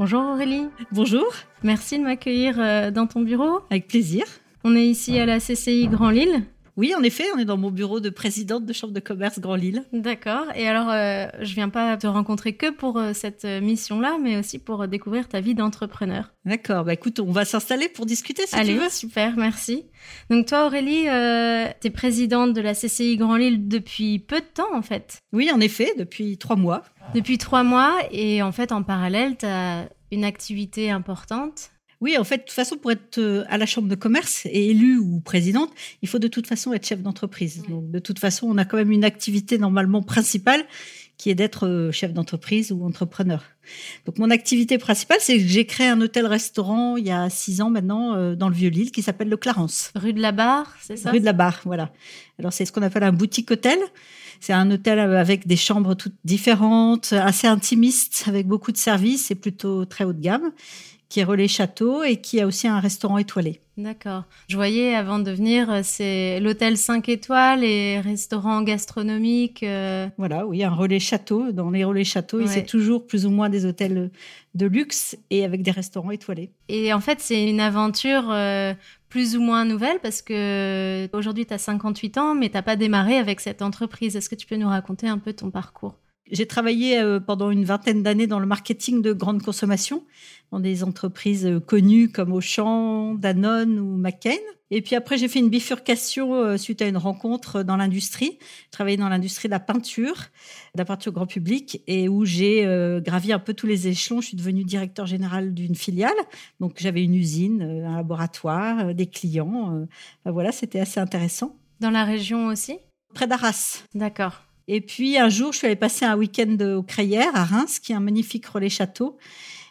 Bonjour Aurélie. Bonjour. Merci de m'accueillir euh, dans ton bureau. Avec plaisir. On est ici à la CCI Grand Lille. Oui, en effet, on est dans mon bureau de présidente de chambre de commerce Grand Lille. D'accord. Et alors, euh, je viens pas te rencontrer que pour euh, cette mission-là, mais aussi pour découvrir ta vie d'entrepreneur. D'accord. Bah écoute, on va s'installer pour discuter si Allez, tu veux. super, merci. Donc toi, Aurélie, tu es présidente de la CCI Grand Lille depuis peu de temps, en fait. Oui, en effet, depuis trois mois. Depuis trois mois, et en fait, en parallèle, tu as une activité importante. Oui, en fait, de toute façon, pour être euh, à la chambre de commerce et élue ou présidente, il faut de toute façon être chef d'entreprise. Donc, de toute façon, on a quand même une activité normalement principale qui est d'être euh, chef d'entreprise ou entrepreneur. Donc, mon activité principale, c'est que j'ai créé un hôtel-restaurant il y a six ans maintenant euh, dans le Vieux-Lille qui s'appelle le Clarence. Rue de la Barre, c'est ça? Rue de la Barre, voilà. Alors, c'est ce qu'on appelle un boutique-hôtel. C'est un hôtel avec des chambres toutes différentes, assez intimistes, avec beaucoup de services. C'est plutôt très haut de gamme qui est relais château et qui a aussi un restaurant étoilé. D'accord. Je voyais avant de venir, c'est l'hôtel 5 étoiles et restaurant gastronomique. Euh... Voilà, oui, un relais château. Dans les relais châteaux, ouais. c'est toujours plus ou moins des hôtels de luxe et avec des restaurants étoilés. Et en fait, c'est une aventure euh, plus ou moins nouvelle parce que aujourd'hui, tu as 58 ans, mais tu n'as pas démarré avec cette entreprise. Est-ce que tu peux nous raconter un peu ton parcours? J'ai travaillé euh, pendant une vingtaine d'années dans le marketing de grande consommation, dans des entreprises euh, connues comme Auchan, Danone ou McCain. Et puis après, j'ai fait une bifurcation euh, suite à une rencontre dans l'industrie. J'ai travaillé dans l'industrie de la peinture, de la peinture grand public, et où j'ai gravi un peu tous les échelons. Je suis devenue directeur général d'une filiale. Donc j'avais une usine, un laboratoire, des clients. Ben voilà, c'était assez intéressant. Dans la région aussi? Près d'Arras. D'accord. Et puis un jour, je suis allée passer un week-end au Crayères à Reims, qui est un magnifique relais château.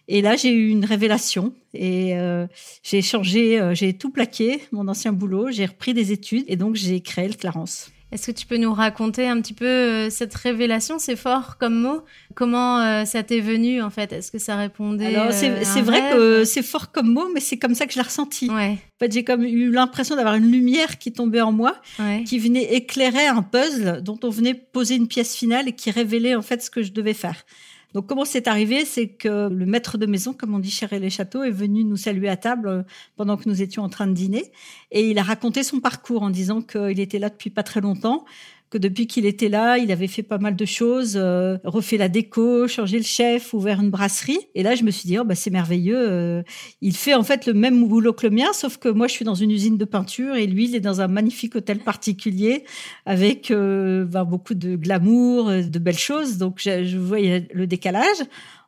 Et là, j'ai eu une révélation et euh, j'ai changé, euh, j'ai tout plaqué, mon ancien boulot, j'ai repris des études et donc j'ai créé le Clarence. Est-ce que tu peux nous raconter un petit peu euh, cette révélation C'est fort comme mot? Comment euh, ça t'est venu en fait? Est-ce que ça répondait Alors c'est euh, vrai que c'est fort comme mot, mais c'est comme ça que je l'ai ressenti. Ouais. En fait, j'ai comme eu l'impression d'avoir une lumière qui tombait en moi, Ouais. qui venait éclairer un puzzle dont on venait poser une pièce finale et qui révélait en fait ce que je devais faire. Donc comment c'est arrivé? C'est que le maître de maison, comme on dit chez les Châteaux, est venu nous saluer à table pendant que nous étions en train de dîner. Et il a raconté son parcours en disant qu'il était là depuis pas très longtemps, que depuis qu'il était là, il avait fait pas mal de choses, euh, refait la déco, changé le chef, ouvert une brasserie. Et là, je me suis dit, oh, bah, c'est merveilleux. euh, il fait en fait le même boulot que le mien, sauf que moi, je suis dans une usine de peinture et lui, il est dans un magnifique hôtel particulier avec euh, bah, beaucoup de glamour, euh, de belles choses. Donc, je, je voyais le décalage.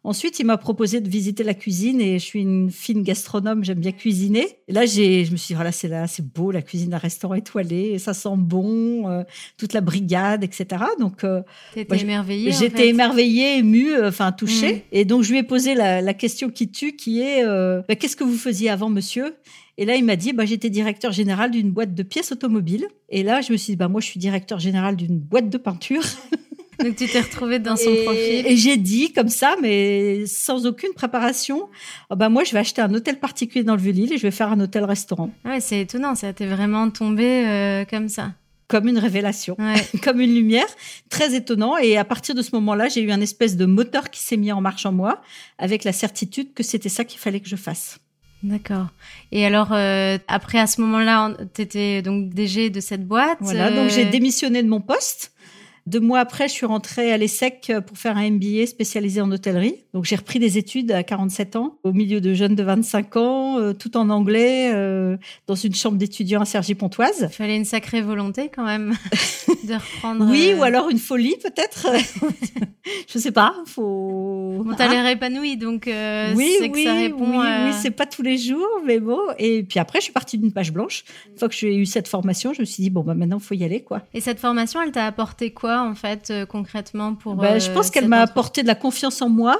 Ensuite, il m'a proposé de visiter la cuisine et je suis une fine gastronome, j'aime bien cuisiner. Et là, j'ai, je me suis dit, voilà, c'est là, c'est beau, la cuisine d'un restaurant étoilé, ça sent bon, euh, toute la brigade, etc. Donc, euh, émerveillée. en j'étais fait. émerveillée, émue, euh, enfin touchée. Mm. Et donc, je lui ai posé la, la question qui tue, qui est, euh, Bah, qu'est-ce que vous faisiez avant, monsieur? Et là, il m'a dit, bah, j'étais directeur général d'une boîte de pièces automobiles. Et là, je me suis dit, bah, moi, je suis directeur général d'une boîte de peinture. Donc tu t'es retrouvée dans son et, profil. et j'ai dit comme ça, mais sans aucune préparation, oh, bah, moi, je vais acheter un hôtel particulier dans le Vieux-Lille et je vais faire un hôtel-restaurant. Ouais, c'est étonnant, ça t'est vraiment tombé euh, comme ça. Comme une révélation. Ouais. comme une lumière, très étonnant. Et à partir de ce moment-là, j'ai eu un espèce de moteur qui s'est mis en marche en moi, avec la certitude que c'était ça qu'il fallait que je fasse. D'accord. Et alors, euh, après, à ce moment-là, tu étais donc DG de cette boîte. Voilà, euh, donc j'ai démissionné de mon poste. Deux mois après, je suis rentrée à l'ESSEC pour faire un MBA spécialisé en hôtellerie. Donc j'ai repris des études à 47 ans, au milieu de jeunes de 25 ans, euh, tout en anglais, euh, dans une chambre d'étudiants à Cergy-Pontoise. Il fallait une sacrée volonté quand même de reprendre. Oui, euh, ou alors une folie peut-être. je sais pas. Faut. Bon, t'as Hein l'air épanouie, donc oui, c'est que oui, ça répond oui, oui, c'est pas tous les jours, mais bon. Et puis après, je suis partie d'une page blanche. Une fois que j'ai eu cette formation, je me suis dit bon, bah maintenant, faut y aller, quoi. Et cette formation, elle t'a apporté quoi, en fait, euh, concrètement pour Ben, euh, je pense qu'elle m'a apporté de la confiance en moi.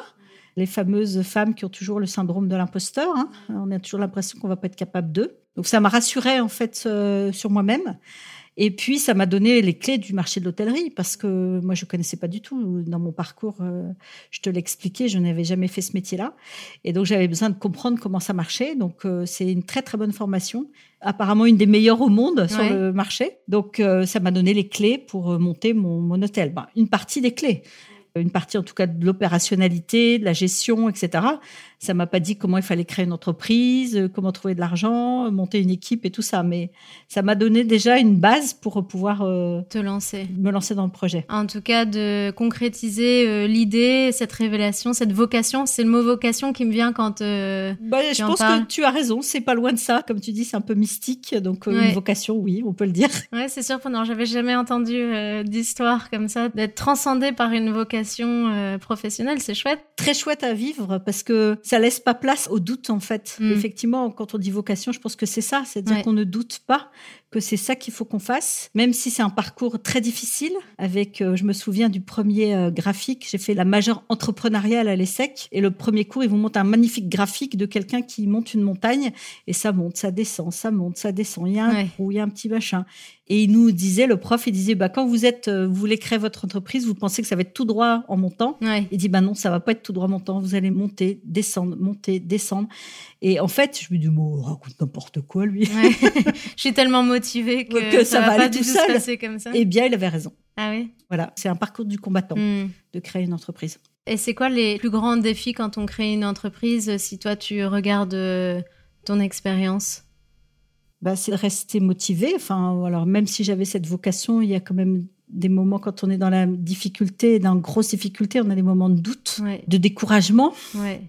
Les fameuses femmes qui ont toujours le syndrome de l'imposteur. hein. On a toujours l'impression qu'on va pas être capable d'eux. Donc ça m'a rassurée en fait euh, sur moi-même. Et puis, ça m'a donné les clés du marché de l'hôtellerie parce que moi, je connaissais pas du tout. Dans mon parcours, euh, je te l'expliquais, je n'avais jamais fait ce métier-là. Et donc, j'avais besoin de comprendre comment ça marchait. Donc, euh, c'est une très, très bonne formation. Apparemment, une des meilleures au monde sur le marché. Donc, euh, ça m'a donné les clés pour monter mon, mon hôtel. Ben, une partie des clés une partie en tout cas de l'opérationnalité, de la gestion, etc. Ça m'a pas dit comment il fallait créer une entreprise, euh, comment trouver de l'argent, euh, monter une équipe et tout ça, mais ça m'a donné déjà une base pour pouvoir euh, te lancer, me lancer dans le projet. En tout cas, de concrétiser l'idée, cette révélation, cette vocation. C'est le mot vocation qui me vient quand. Bah, je pense que tu as raison. C'est pas loin de ça, comme tu dis, c'est un peu mystique, donc une vocation, oui, on peut le dire. Ouais, c'est surprenant. J'avais jamais entendu d'histoire comme ça, d'être transcendé par une vocation professionnelle. C'est chouette. Très chouette à vivre parce que ça laisse pas place au doute en fait. Mm. Effectivement, quand on dit vocation, je pense que c'est ça, c'est-à-dire qu'on ne doute pas que c'est ça qu'il faut qu'on fasse, même si c'est un parcours très difficile. Avec, euh, je me souviens du premier euh, graphique, j'ai fait la majeure entrepreneuriale à l'ESSEC, et le premier cours, ils vous montrent un magnifique graphique de quelqu'un qui monte une montagne, et ça monte, ça descend, ça monte, ça descend. Il y a un trou, il y a un petit machin. Et il nous disait, le prof, il disait, bah, quand vous êtes, euh, vous voulez créer votre entreprise, vous pensez que ça va être tout droit en montant. Il dit, bah non, ça va pas être tout droit en montant. Vous allez monter, descendre, monter, descendre. Et en fait, je me dis, bon, raconte n'importe quoi, lui. je suis tellement motivée que, ça, va, pas du tout se passer comme ça. Eh bien, il avait raison. Ah oui. Voilà, c'est un parcours du combattant hmm. de créer une entreprise. Et c'est quoi les plus grands défis quand on crée une entreprise, si toi tu regardes euh, ton expérience? Bah, c'est de rester motivé. Enfin, alors même si j'avais cette vocation, il y a quand même des moments quand on est dans la difficulté, dans une grosse difficulté, on a des moments de doute, de découragement,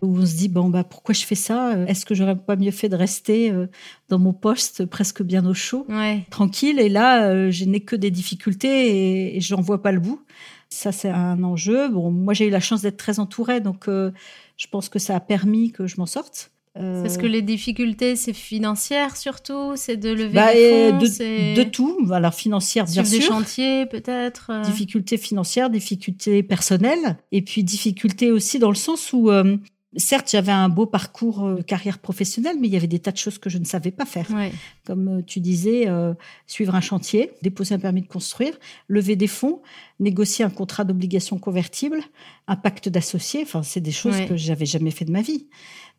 où on se dit bon bah pourquoi je fais ça? Est-ce que j'aurais pas mieux fait de rester euh, dans mon poste presque bien au chaud, tranquille? Et là, euh, je n'ai que des difficultés et, je n'en vois pas le bout. Ça c'est un enjeu. Bon, moi j'ai eu la chance d'être très entourée, donc euh, je pense que ça a permis que je m'en sorte. Parce que les difficultés, c'est financière surtout, c'est de lever bah, des fonds, de, de, tout, alors financière bien sûr. Des chantiers peut-être. Euh. Difficultés financières, difficultés personnelles, et puis difficultés aussi dans le sens où euh, certes, j'avais un beau parcours euh, de carrière professionnelle, mais il y avait des tas de choses que je ne savais pas faire. Comme tu disais, suivre un chantier, déposer un permis de construire, lever des fonds, négocier un contrat d'obligation convertible, un pacte d'associés. Enfin, c'est des choses que j'avais jamais fait de ma vie.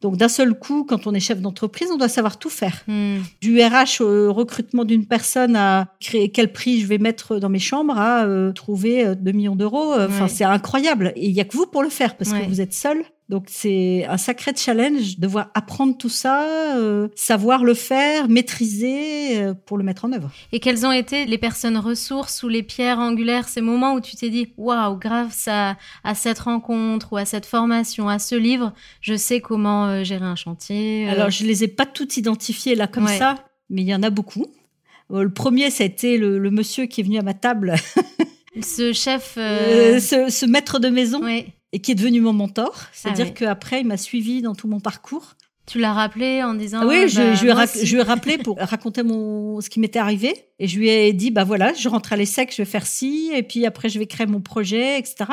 Donc d'un seul coup, quand on est chef d'entreprise, on doit savoir tout faire. Hmm. Du RH au recrutement d'une personne à créer quel prix je vais mettre dans mes chambres à euh, trouver 2 euh, millions d'euros. Enfin, c'est incroyable. Et il y a que vous pour le faire parce que vous êtes seul. Donc c'est un sacré challenge de devoir apprendre tout ça, euh, savoir le faire, maîtriser pour le mettre en œuvre. Et quelles ont été les personnes ressources ou les pierres angulaires, ces moments où tu t'es dit waouh, grâce à, à cette rencontre ou à cette formation, à ce livre, je sais comment euh, gérer un chantier euh. Alors, je les ai pas toutes identifiées là comme ça, mais il y en a beaucoup. Euh, le premier, ça a été le, monsieur qui est venu à ma table. ce chef. Ce, maître de maison. Et qui est devenu mon mentor. C'est-à-dire ah qu'après, il m'a suivi dans tout mon parcours. Tu l'as rappelé en disant. oui, je, bah, je, lui ai je, lui ai rappelé pour raconter mon, ce qui m'était arrivé. Et je lui ai dit, bah voilà, je rentre à l'ESSEC, je vais faire ci, et puis après, je vais créer mon projet, etc.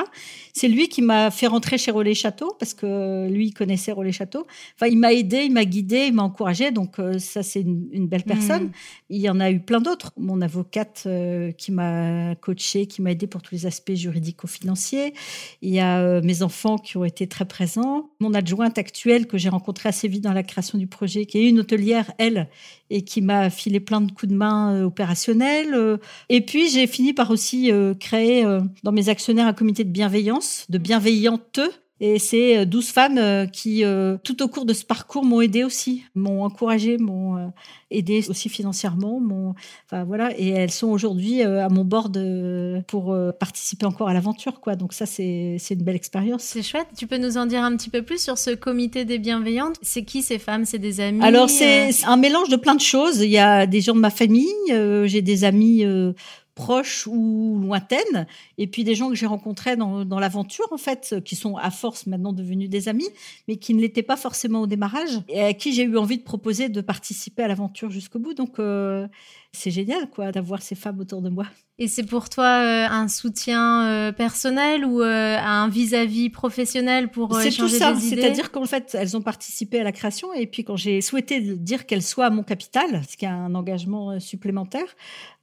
C'est lui qui m'a fait rentrer chez Relais Château, parce que lui, il connaissait Relais Château. Enfin, il m'a aidé, il m'a guidé, il m'a encouragé. Donc, euh, ça, c'est une, belle personne. Mm. Il y en a eu plein d'autres. Mon avocate euh, qui m'a coaché, qui m'a aidé pour tous les aspects juridico-financiers. Il y a euh, mes enfants qui ont été très présents. Mon adjointe actuelle, que j'ai rencontrée assez vite dans la création du projet, qui est une hôtelière, elle, et qui m'a filé plein de coups de main opérationnels. Et puis, j'ai fini par aussi créer dans mes actionnaires un comité de bienveillance, de bienveillantes et c'est 12 euh, femmes euh, qui, euh, tout au cours de ce parcours, m'ont aidé aussi, m'ont encouragé, m'ont aidé aussi financièrement. M'ont, enfin voilà, et elles sont aujourd'hui à mon bord pour participer encore à l'aventure, quoi. Donc ça, c'est c'est une belle expérience. C'est chouette. Tu peux nous en dire un petit peu plus sur ce comité des bienveillantes? C'est qui ces femmes? C'est des amis Alors c'est un mélange de plein de choses. Il y a des gens de ma famille, j'ai des amis proches ou lointaines, et puis des gens que j'ai rencontrés dans, l'aventure, en fait, qui sont à force maintenant devenus des amis, mais qui ne l'étaient pas forcément au démarrage, et à qui j'ai eu envie de proposer de participer à l'aventure jusqu'au bout. Donc, euh, c'est génial, quoi, d'avoir ces femmes autour de moi. Et c'est pour toi euh, un soutien euh, personnel ou euh, un vis-à-vis professionnel pour C'est tout ça. C'est-à-dire qu'en fait, elles ont participé à la création et puis quand j'ai souhaité dire qu'elles soient à mon capital, ce qui est un engagement supplémentaire,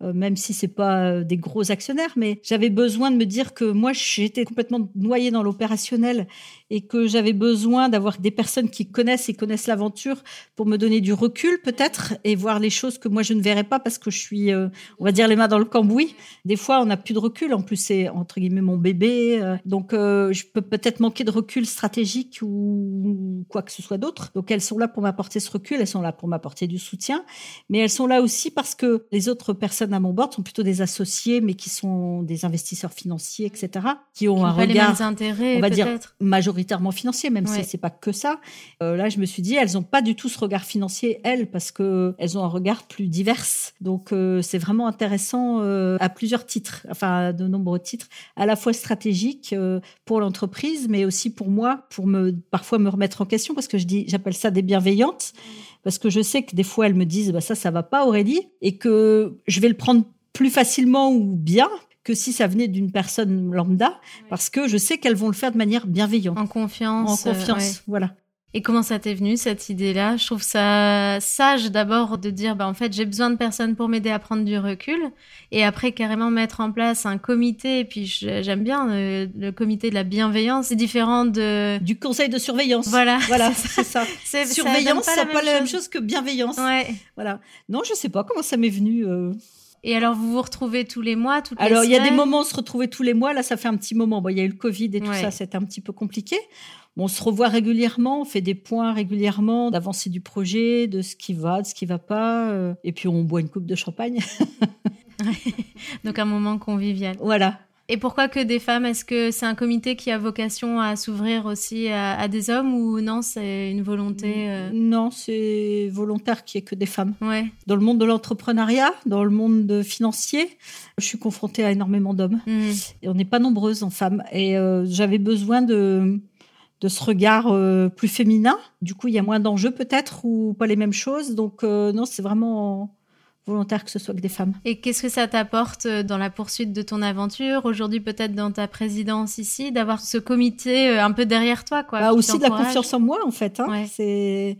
même si c'est pas des gros actionnaires, mais j'avais besoin de me dire que moi, j'étais complètement noyée dans l'opérationnel et que j'avais besoin d'avoir des personnes qui connaissent et connaissent l'aventure pour me donner du recul peut-être et voir les choses que moi je ne verrais pas parce que je suis, euh, on va dire, les mains dans le cambouis. Des fois, on n'a plus de recul. En plus, c'est entre guillemets mon bébé, euh, donc euh, je peux peut-être manquer de recul stratégique ou quoi que ce soit d'autre. Donc elles sont là pour m'apporter ce recul, elles sont là pour m'apporter du soutien, mais elles sont là aussi parce que les autres personnes à mon bord sont plutôt des associés, mais qui sont des investisseurs financiers, etc., qui ont Qui un les regard mêmes intérêts, on va dire majoritairement financier, même Ouais. si c'est pas que ça. Euh, là, je me suis dit, elles n'ont pas du tout ce regard financier, elles, parce que elles ont un regard plus divers. Donc, euh, c'est vraiment intéressant euh, à plusieurs titres, enfin, à de nombreux titres, à la fois stratégique euh, pour l'entreprise, mais aussi pour moi, pour me parfois me remettre en question, parce que je dis, j'appelle ça des bienveillantes, parce que je sais que des fois elles me disent, bah ça, ça va pas, Aurélie, et que je vais le prendre plus facilement ou bien que si ça venait d'une personne lambda, parce que je sais qu'elles vont le faire de manière bienveillante, En en confiance. euh, confiance. ouais. Voilà. Et comment ça t'est venu cette idée-là? Je trouve ça sage d'abord de dire, bah en fait, j'ai besoin de personnes pour m'aider à prendre du recul, et après carrément mettre en place un comité. Et puis j'aime bien le, le comité de la bienveillance. C'est différent de Du conseil de surveillance. voilà. Voilà, c'est ça. C'est- ça Surveillance, donne c'est pas, la même chose que bienveillance. Ouais. Voilà. Non, je sais pas comment ça m'est venu. euh. Et alors vous vous retrouvez tous les mois, toutes Alors, les il y a des moments où on se retrouvait tous les mois. Là, ça fait un petit moment. Bon, il y a eu le Covid et tout Ouais. ça, c'était un petit peu compliqué. On se revoit régulièrement, on fait des points régulièrement d'avancée du projet, de ce qui va, de ce qui va pas. euh, et puis, on boit une coupe de champagne. Donc un moment convivial. voilà. Et pourquoi que des femmes Est-ce que c'est un comité qui a vocation à s'ouvrir aussi à, à des hommes ou non C'est une volonté euh, Non, c'est volontaire qu'il n'y ait que des femmes. Ouais. Dans le monde de l'entrepreneuriat, dans le monde de financier, je suis confrontée à énormément d'hommes. Mhm. Et on n'est pas nombreuses en femmes. Et euh, j'avais besoin de, de ce regard euh, plus féminin. Du coup, il y a moins d'enjeux peut-être ou pas les mêmes choses. Donc, euh, non, c'est vraiment volontaire que ce soit que des femmes. Et qu'est-ce que ça t'apporte euh, dans la poursuite de ton aventure Aujourd'hui, peut-être dans ta présidence ici, d'avoir ce comité un peu derrière toi, quoi. Bah, aussi de la confiance en moi, en fait. hein. Ouais. C'est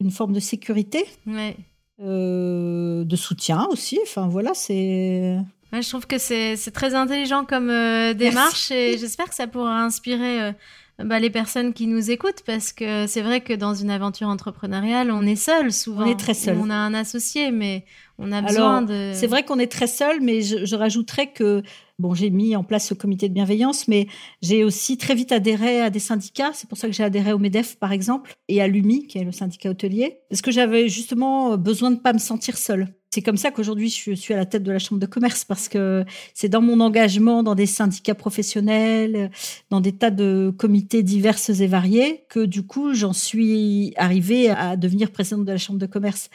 une forme de sécurité, Ouais. euh, de soutien aussi. Enfin, voilà, c'est... Ouais, je trouve que c'est très intelligent comme euh, démarche et j'espère que ça pourra inspirer euh, bah, les personnes qui nous écoutent parce que c'est vrai que dans une aventure entrepreneuriale, on est seul souvent. On est très seul. On a un associé, mais on a Alors, besoin de. C'est vrai qu'on est très seul, mais je, je rajouterais que bon, j'ai mis en place ce comité de bienveillance, mais j'ai aussi très vite adhéré à des syndicats. C'est pour ça que j'ai adhéré au Medef, par exemple, et à l'UMI, qui est le syndicat hôtelier, parce que j'avais justement besoin de pas me sentir seule. C'est comme ça qu'aujourd'hui je suis à la tête de la chambre de commerce parce que c'est dans mon engagement dans des syndicats professionnels, dans des tas de comités divers et variés que du coup j'en suis arrivée à devenir présidente de la chambre de commerce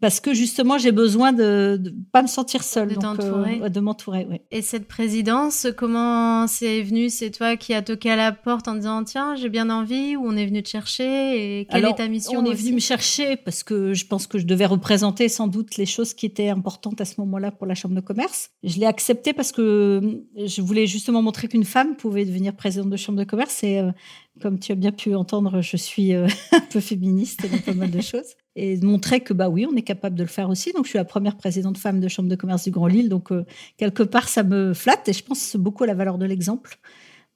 parce que justement j'ai besoin de, de pas me sentir seule, De donc, ouais, de m'entourer. ouais. Et cette présidence, comment c'est venu? C'est toi qui as toqué à la porte en disant tiens, j'ai bien envie ou on est venu te chercher et quelle Alors, est ta mission On est venu me chercher parce que je pense que je devais représenter sans doute les choses qui étaient importantes à ce moment-là pour la chambre de commerce. Je l'ai accepté parce que je voulais justement montrer qu'une femme pouvait devenir présidente de chambre de commerce et euh, comme tu as bien pu entendre, je suis euh, un peu féministe dans pas mal de choses et montrer que bah oui, on est capable de le faire aussi. Donc je suis la première présidente femme de chambre de commerce du Grand Lille, donc euh, quelque part ça me flatte et je pense beaucoup à la valeur de l'exemple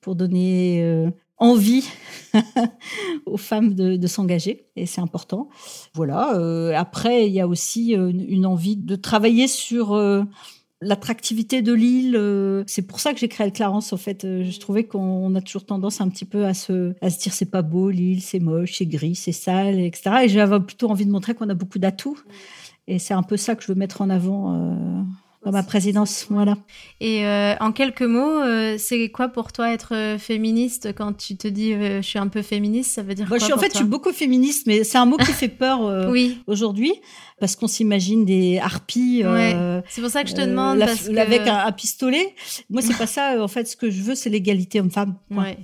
pour donner euh, envie aux femmes de, s'engager et c'est important. Voilà. après, il y a aussi une, envie de travailler sur l'attractivité de l'île. euh, c'est pour ça que j'ai créé le Clarence. En fait, Euh, je trouvais qu'on a toujours tendance un petit peu à se, à se dire c'est pas beau l'île, c'est moche, c'est gris, c'est sale, etc. Et j'avais plutôt envie de montrer qu'on a beaucoup d'atouts. Et c'est un peu ça que je veux mettre en avant euh, dans ma présidence. Voilà. Et euh, en quelques mots, euh, c'est quoi pour toi être euh, féministe quand tu te dis je suis un peu féministe Ça veut dire quoi je suis, En fait, je suis beaucoup féministe, mais c'est un mot qui fait peur oui. aujourd'hui parce qu'on s'imagine des harpies. c'est pour ça que je te demande. Avec un, pistolet. Moi, c'est pas ça. En fait, ce que je veux, c'est l'égalité homme-femme. Ouais.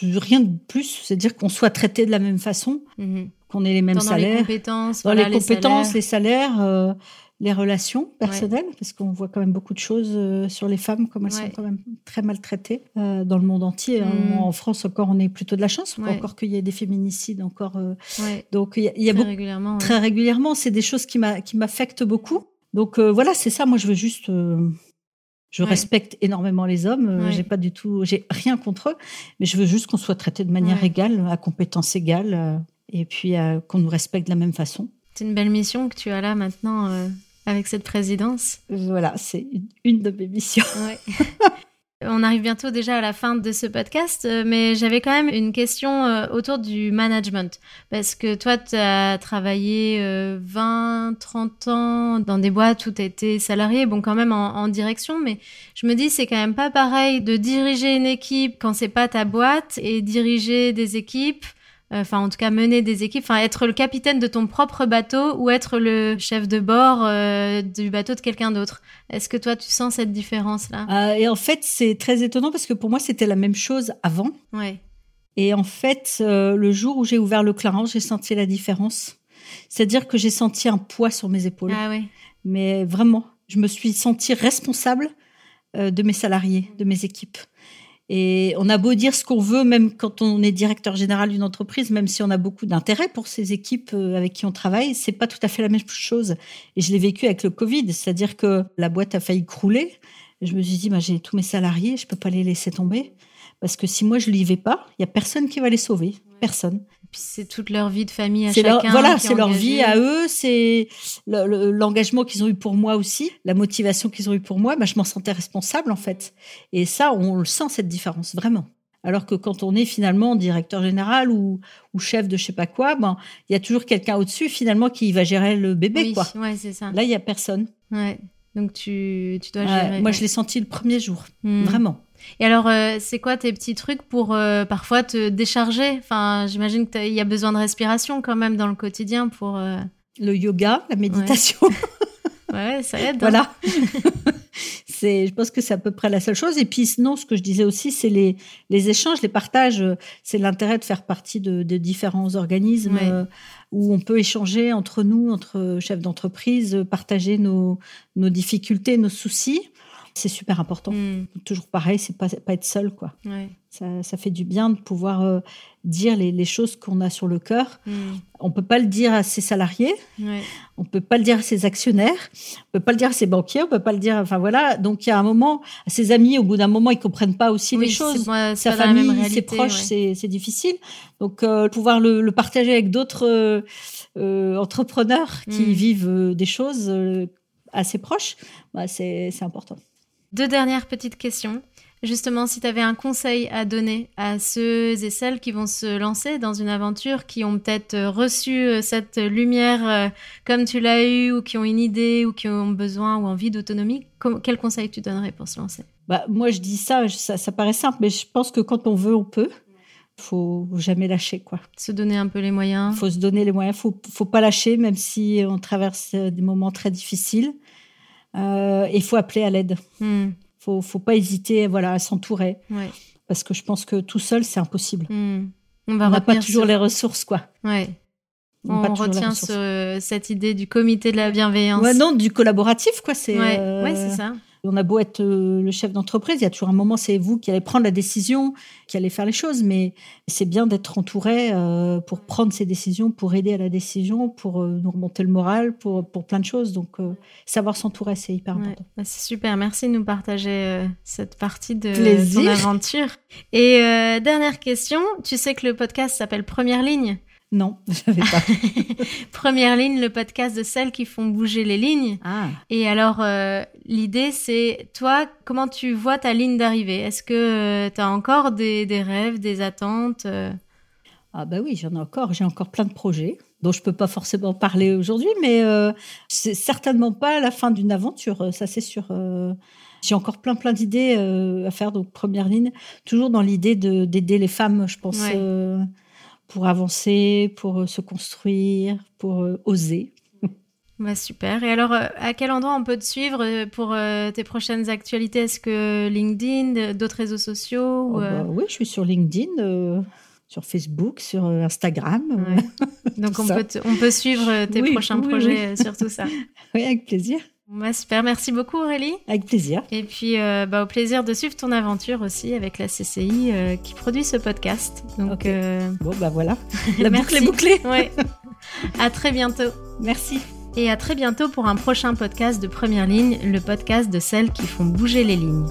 Rien de plus. C'est-à-dire qu'on soit traité de la même façon, mhm. qu'on ait les mêmes salaires. Dans les compétences. Dans les compétences, les salaires les relations personnelles, parce qu'on voit quand même beaucoup de choses euh, sur les femmes, comme elles sont quand même très maltraitées euh, dans le monde entier. Hein. Mm. En France, encore, on est plutôt de la chance, encore qu'il y ait des féminicides, encore. Euh, donc, il y a, très régulièrement. Très régulièrement, c'est des choses qui m'affectent beaucoup. Donc voilà, c'est ça. Moi, je veux juste. je respecte énormément les hommes. J'ai pas du tout, j'ai rien contre eux, mais je veux juste qu'on soit traité de manière égale, à compétence égale, et puis qu'on nous respecte de la même façon. C'est une belle mission que tu as là maintenant avec cette présidence. Voilà, c'est une de mes missions. On arrive bientôt déjà à la fin de ce podcast, euh, mais j'avais quand même une question euh, autour du management. Parce que toi, tu as travaillé 20, euh, 30 ans dans des boîtes où tu étais salarié, bon, quand même en, en, direction, mais je me dis, c'est quand même pas pareil de diriger une équipe quand c'est pas ta boîte et diriger des équipes enfin en tout cas mener des équipes, enfin être le capitaine de ton propre bateau ou être le chef de bord euh, du bateau de quelqu'un d'autre. Est-ce que toi tu sens cette différence là euh, Et en fait c'est très étonnant parce que pour moi c'était la même chose avant. Ouais. Et en fait euh, le jour où j'ai ouvert le clarin, j'ai senti la différence. C'est-à-dire que j'ai senti un poids sur mes épaules. Ah ouais. Mais vraiment, je me suis sentie responsable de mes salariés, de mes équipes. Et on a beau dire ce qu'on veut, même quand on est directeur général d'une entreprise, même si on a beaucoup d'intérêt pour ces équipes euh, avec qui on travaille, c'est pas tout à fait la même chose. Et je l'ai vécu avec le Covid, c'est-à-dire que la boîte a failli crouler. Je me suis dit, bah, j'ai tous mes salariés, je peux pas les laisser tomber. Parce que si moi je n'y vais pas, il y a personne qui va les sauver. Personne. Puis c'est toute leur vie de famille à chacun. voilà, c'est leur vie à eux, c'est l'engagement qu'ils ont eu pour moi aussi, la motivation qu'ils ont eu pour moi. Bah, je m'en sentais responsable en fait. Et ça, on le sent cette différence vraiment. Alors que quand on est finalement directeur général ou, ou chef de je sais pas quoi, ben il y a toujours quelqu'un au-dessus finalement qui va gérer le bébé oui, quoi. Ouais, c'est ça. Là, il y a personne. Ouais. Donc tu, tu dois gérer. moi, je l'ai senti le premier jour, hmm. vraiment. Et alors, euh, c'est quoi tes petits trucs pour euh, parfois te décharger? Enfin, j'imagine qu'il y a besoin de respiration quand même dans le quotidien pour. Euh, le yoga, la méditation. Ouais, ça aide. Hein. voilà. c'est, je pense que c'est à peu près la seule chose. Et puis sinon, ce que je disais aussi, c'est les, les échanges, les partages. C'est l'intérêt de faire partie de, de différents organismes où on peut échanger entre nous, entre chefs d'entreprise, partager nos, nos difficultés, nos soucis c'est super important. Hmm. Toujours pareil, c'est pas, pas être seul, quoi. Ça, fait du bien de pouvoir euh, dire les, choses qu'on a sur le cœur. On hmm. On peut pas le dire à ses salariés, ouais. on peut pas le dire à ses actionnaires, on peut pas le dire à ses banquiers, on peut pas le dire. Enfin voilà. Donc il y a un moment, à ses amis, au bout d'un moment, ils comprennent pas aussi les choses. Sa famille, ses proches, c'est difficile. Donc euh, pouvoir le, partager avec d'autres euh, entrepreneurs qui hmm. vivent des choses assez proches, bah, c'est important. Deux dernières petites questions. Justement, si tu avais un conseil à donner à ceux et celles qui vont se lancer dans une aventure, qui ont peut-être reçu euh, cette lumière euh, comme tu l'as eu, ou qui ont une idée, ou qui ont besoin ou envie d'autonomie, quel conseil tu donnerais pour se lancer? Bah, Moi, je dis ça, ça, paraît simple, mais je pense que quand on veut, on peut. faut jamais lâcher, quoi. Se donner un peu les moyens. faut se donner les moyens. faut, faut pas lâcher, même si on traverse des moments très difficiles. Euh, il faut appeler à l'aide. Il hmm. faut, faut pas hésiter voilà, à s'entourer. Parce que je pense que tout seul, c'est impossible. Hmm. On n'a pas toujours les ressources, quoi. Ouais. On, retient cette idée du comité de la bienveillance. Ouais, non, du collaboratif, quoi. C'est, ouais, ouais c'est ça. On a beau être euh, le chef d'entreprise, il y a toujours un moment, c'est vous qui allez prendre la décision, qui allez faire les choses, mais c'est bien d'être entouré euh, pour prendre ces décisions, pour aider à la décision, pour euh, nous remonter le moral, pour, pour plein de choses. Donc, savoir s'entourer, c'est hyper important. Bah, c'est super. Merci de nous partager cette partie de ton aventure. Et dernière question, tu sais que le podcast s'appelle Première ligne. Non, je savais pas. Première ligne, le podcast de celles qui font bouger les lignes. Ah. Et alors, euh, l'idée, c'est toi, comment tu vois ta ligne d'arrivée? Est-ce que euh, tu as encore des, rêves, des attentes euh? Ah bah oui, j'en ai encore. J'ai encore plein de projets dont je peux pas forcément parler aujourd'hui, mais euh, c'est certainement pas la fin d'une aventure. Ça c'est sûr. J'ai encore plein plein d'idées à faire. Donc première ligne, toujours dans l'idée d'aider les femmes, je pense, pour avancer, pour se construire, pour oser. Bah super. Et alors, à quel endroit on peut te suivre pour tes prochaines actualités? Est-ce que LinkedIn, d'autres réseaux sociaux oh bah Oui, je suis sur LinkedIn sur Facebook, sur euh, Instagram. Donc on peut, on peut, suivre euh, tes prochains projets euh, sur tout ça. oui, avec plaisir. Bah, super, merci beaucoup Aurélie. Avec plaisir. Et puis bah, au plaisir de suivre ton aventure aussi avec la CCI qui produit ce podcast. Donc bon bah voilà, la boucle est bouclée. ouais. À très bientôt. Merci. Et à très bientôt pour un prochain podcast de Première Ligne, le podcast de celles qui font bouger les lignes.